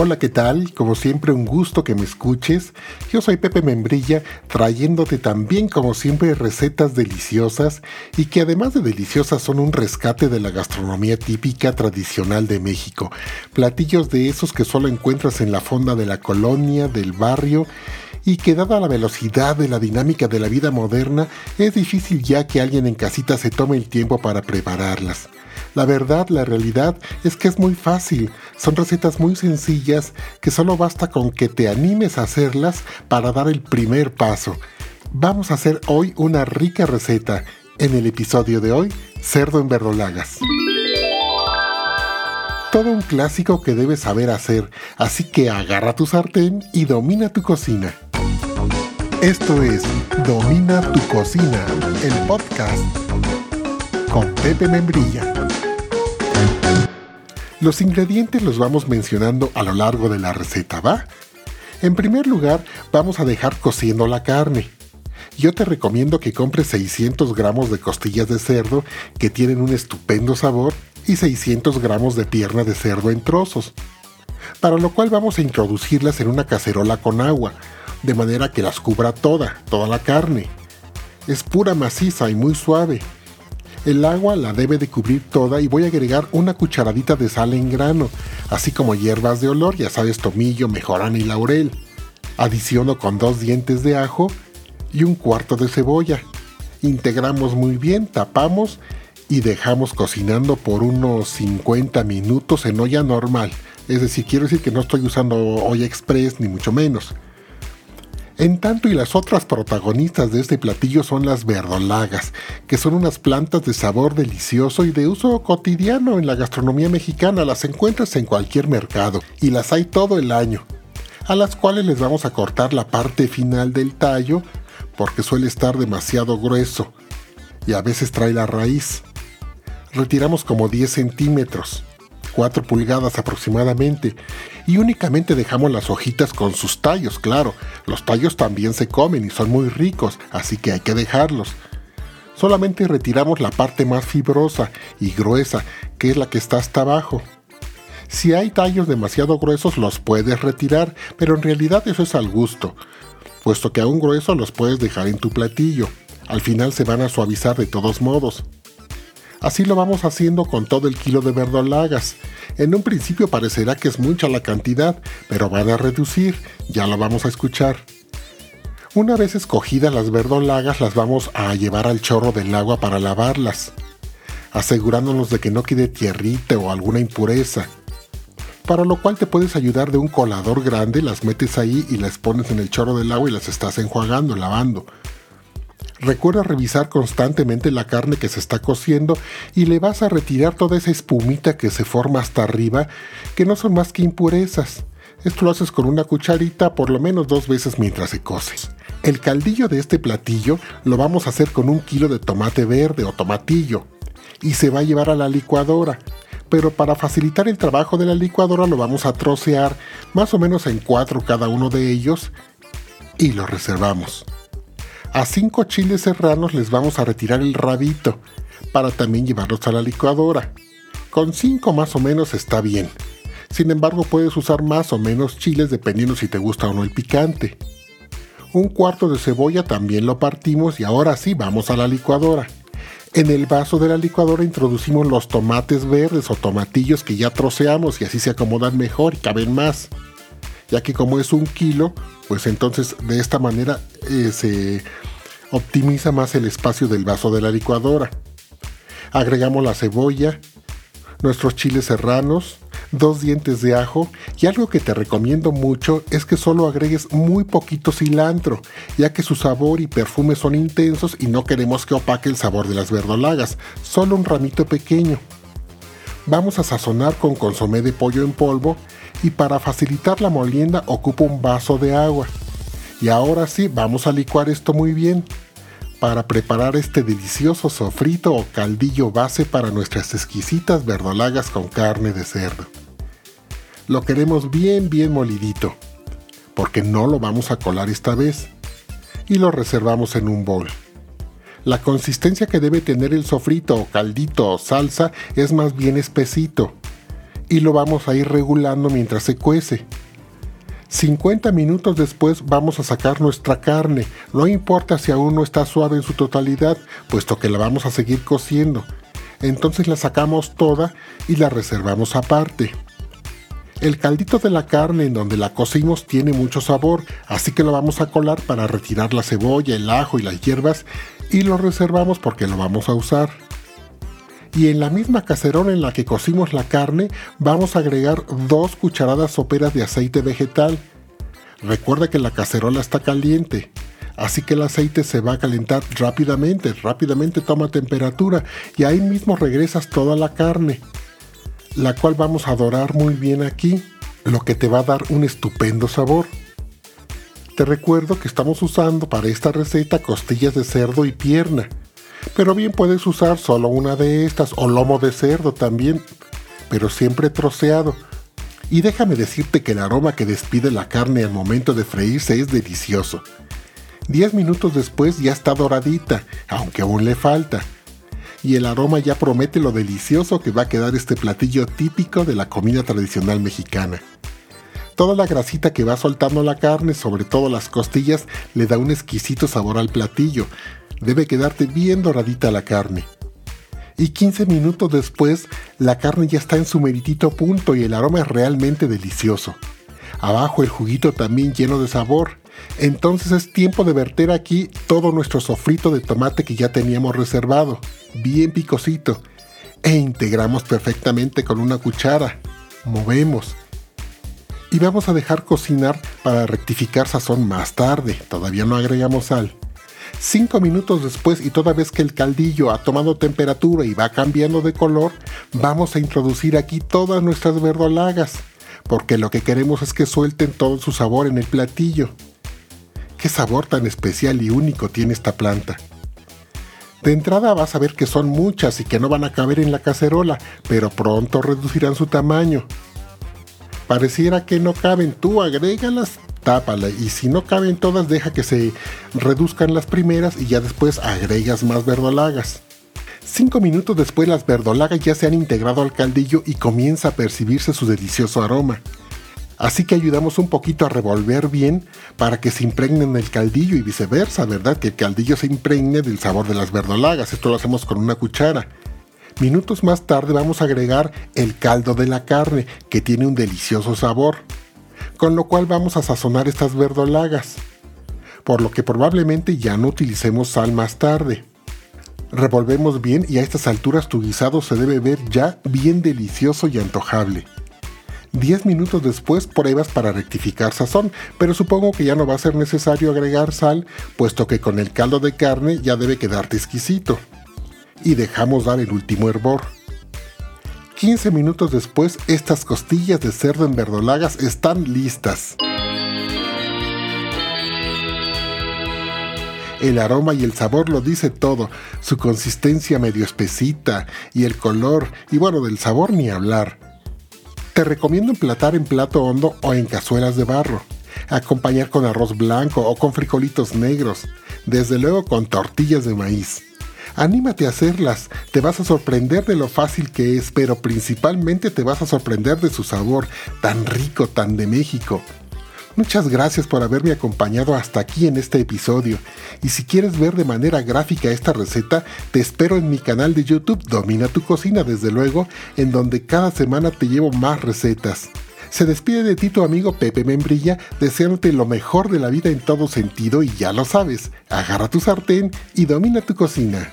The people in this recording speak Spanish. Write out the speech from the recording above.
Hola, ¿qué tal? Como siempre, un gusto que me escuches. Yo soy Pepe Membrilla, trayéndote también, como siempre, recetas deliciosas y que además de deliciosas son un rescate de la gastronomía típica tradicional de México. Platillos de esos que solo encuentras en la fonda de la colonia, del barrio y que dada la velocidad de la dinámica de la vida moderna, es difícil ya que alguien en casita se tome el tiempo para prepararlas. La verdad, la realidad es que es muy fácil. Son recetas muy sencillas que solo basta con que te animes a hacerlas para dar el primer paso. Vamos a hacer hoy una rica receta. En el episodio de hoy, cerdo en verdolagas. Todo un clásico que debes saber hacer, así que agarra tu sartén y domina tu cocina. Esto es Domina tu cocina, el podcast con Pepe Membrilla. Los ingredientes los vamos mencionando a lo largo de la receta, ¿va? En primer lugar, vamos a dejar cociendo la carne. Yo te recomiendo que compres 600 gramos de costillas de cerdo que tienen un estupendo sabor y 600 gramos de pierna de cerdo en trozos. Para lo cual vamos a introducirlas en una cacerola con agua, de manera que las cubra toda, toda la carne. Es pura maciza y muy suave, el agua la debe de cubrir toda y voy a agregar una cucharadita de sal en grano, así como hierbas de olor, ya sabes, tomillo, mejorana y laurel. Adiciono con dos dientes de ajo y un cuarto de cebolla. Integramos muy bien, tapamos y dejamos cocinando por unos 50 minutos en olla normal. Es decir, quiero decir que no estoy usando olla express ni mucho menos. En tanto y las otras protagonistas de este platillo son las verdolagas, que son unas plantas de sabor delicioso y de uso cotidiano en la gastronomía mexicana. Las encuentras en cualquier mercado y las hay todo el año, a las cuales les vamos a cortar la parte final del tallo porque suele estar demasiado grueso y a veces trae la raíz. Retiramos como 10 centímetros 4 pulgadas aproximadamente, y únicamente dejamos las hojitas con sus tallos, claro, los tallos también se comen y son muy ricos, así que hay que dejarlos. Solamente retiramos la parte más fibrosa y gruesa, que es la que está hasta abajo. Si hay tallos demasiado gruesos los puedes retirar, pero en realidad eso es al gusto, puesto que aún grueso los puedes dejar en tu platillo. Al final se van a suavizar de todos modos. Así lo vamos haciendo con todo el kilo de verdolagas. En un principio parecerá que es mucha la cantidad, pero van a reducir, ya lo vamos a escuchar. Una vez escogidas las verdolagas las vamos a llevar al chorro del agua para lavarlas, asegurándonos de que no quede tierrita o alguna impureza. Para lo cual te puedes ayudar de un colador grande, las metes ahí y las pones en el chorro del agua y las estás enjuagando, lavando. Recuerda revisar constantemente la carne que se está cociendo y le vas a retirar toda esa espumita que se forma hasta arriba, que no son más que impurezas. Esto lo haces con una cucharita por lo menos dos veces mientras se cose. El caldillo de este platillo lo vamos a hacer con un kilo de tomate verde o tomatillo y se va a llevar a la licuadora. Pero para facilitar el trabajo de la licuadora lo vamos a trocear más o menos en cuatro cada uno de ellos y lo reservamos. A cinco chiles serranos les vamos a retirar el rabito para también llevarlos a la licuadora. Con cinco más o menos está bien. Sin embargo, puedes usar más o menos chiles dependiendo si te gusta o no el picante. Un cuarto de cebolla también lo partimos y ahora sí vamos a la licuadora. En el vaso de la licuadora introducimos los tomates verdes o tomatillos que ya troceamos y así se acomodan mejor y caben más ya que como es un kilo, pues entonces de esta manera eh, se optimiza más el espacio del vaso de la licuadora. Agregamos la cebolla, nuestros chiles serranos, dos dientes de ajo y algo que te recomiendo mucho es que solo agregues muy poquito cilantro, ya que su sabor y perfume son intensos y no queremos que opaque el sabor de las verdolagas, solo un ramito pequeño. Vamos a sazonar con consomé de pollo en polvo y para facilitar la molienda ocupo un vaso de agua. Y ahora sí, vamos a licuar esto muy bien para preparar este delicioso sofrito o caldillo base para nuestras exquisitas verdolagas con carne de cerdo. Lo queremos bien bien molidito, porque no lo vamos a colar esta vez, y lo reservamos en un bol. La consistencia que debe tener el sofrito o caldito o salsa es más bien espesito, y lo vamos a ir regulando mientras se cuece. 50 minutos después vamos a sacar nuestra carne, no importa si aún no está suave en su totalidad, puesto que la vamos a seguir cociendo. Entonces la sacamos toda y la reservamos aparte. El caldito de la carne en donde la cocimos tiene mucho sabor, así que lo vamos a colar para retirar la cebolla, el ajo y las hierbas y lo reservamos porque lo vamos a usar. Y en la misma cacerola en la que cocimos la carne vamos a agregar dos cucharadas soperas de aceite vegetal. Recuerda que la cacerola está caliente, así que el aceite se va a calentar rápidamente, rápidamente toma temperatura y ahí mismo regresas toda la carne, la cual vamos a dorar muy bien aquí, lo que te va a dar un estupendo sabor. Te recuerdo que estamos usando para esta receta costillas de cerdo y pierna, pero bien puedes usar solo una de estas o lomo de cerdo también, pero siempre troceado. Y déjame decirte que el aroma que despide la carne al momento de freírse es delicioso. Diez minutos después ya está doradita, aunque aún le falta. Y el aroma ya promete lo delicioso que va a quedar este platillo típico de la comida tradicional mexicana. Toda la grasita que va soltando la carne, sobre todo las costillas, le da un exquisito sabor al platillo. Debe quedarte bien doradita la carne. Y 15 minutos después, la carne ya está en su meritito punto y el aroma es realmente delicioso. Abajo el juguito también lleno de sabor. Entonces es tiempo de verter aquí todo nuestro sofrito de tomate que ya teníamos reservado, bien picosito, e integramos perfectamente con una cuchara. Movemos y vamos a dejar cocinar para rectificar sazón más tarde, todavía no agregamos sal. Cinco minutos después y toda vez que el caldillo ha tomado temperatura y va cambiando de color, vamos a introducir aquí todas nuestras verdolagas, porque lo que queremos es que suelten todo su sabor en el platillo. ¿Qué sabor tan especial y único tiene esta planta? De entrada vas a ver que son muchas y que no van a caber en la cacerola, pero pronto reducirán su tamaño. Pareciera que no caben, tú agrégalas, tápala y si no caben todas deja que se reduzcan las primeras y ya después agregas más verdolagas. Cinco minutos después las verdolagas ya se han integrado al caldillo y comienza a percibirse su delicioso aroma. Así que ayudamos un poquito a revolver bien para que se impregnen el caldillo y viceversa, ¿verdad? Que el caldillo se impregne del sabor de las verdolagas. Esto lo hacemos con una cuchara. Minutos más tarde vamos a agregar el caldo de la carne, que tiene un delicioso sabor, con lo cual vamos a sazonar estas verdolagas, por lo que probablemente ya no utilicemos sal más tarde. Revolvemos bien y a estas alturas tu guisado se debe ver ya bien delicioso y antojable. 10 minutos después pruebas para rectificar sazón, pero supongo que ya no va a ser necesario agregar sal, puesto que con el caldo de carne ya debe quedarte exquisito y dejamos dar el último hervor. 15 minutos después, estas costillas de cerdo en verdolagas están listas. El aroma y el sabor lo dice todo, su consistencia medio espesita y el color, y bueno, del sabor ni hablar. Te recomiendo emplatar en plato hondo o en cazuelas de barro, acompañar con arroz blanco o con frijolitos negros, desde luego con tortillas de maíz. Anímate a hacerlas, te vas a sorprender de lo fácil que es, pero principalmente te vas a sorprender de su sabor, tan rico, tan de México. Muchas gracias por haberme acompañado hasta aquí en este episodio. Y si quieres ver de manera gráfica esta receta, te espero en mi canal de YouTube Domina tu cocina, desde luego, en donde cada semana te llevo más recetas. Se despide de ti tu amigo Pepe Membrilla, deseándote lo mejor de la vida en todo sentido y ya lo sabes, agarra tu sartén y domina tu cocina.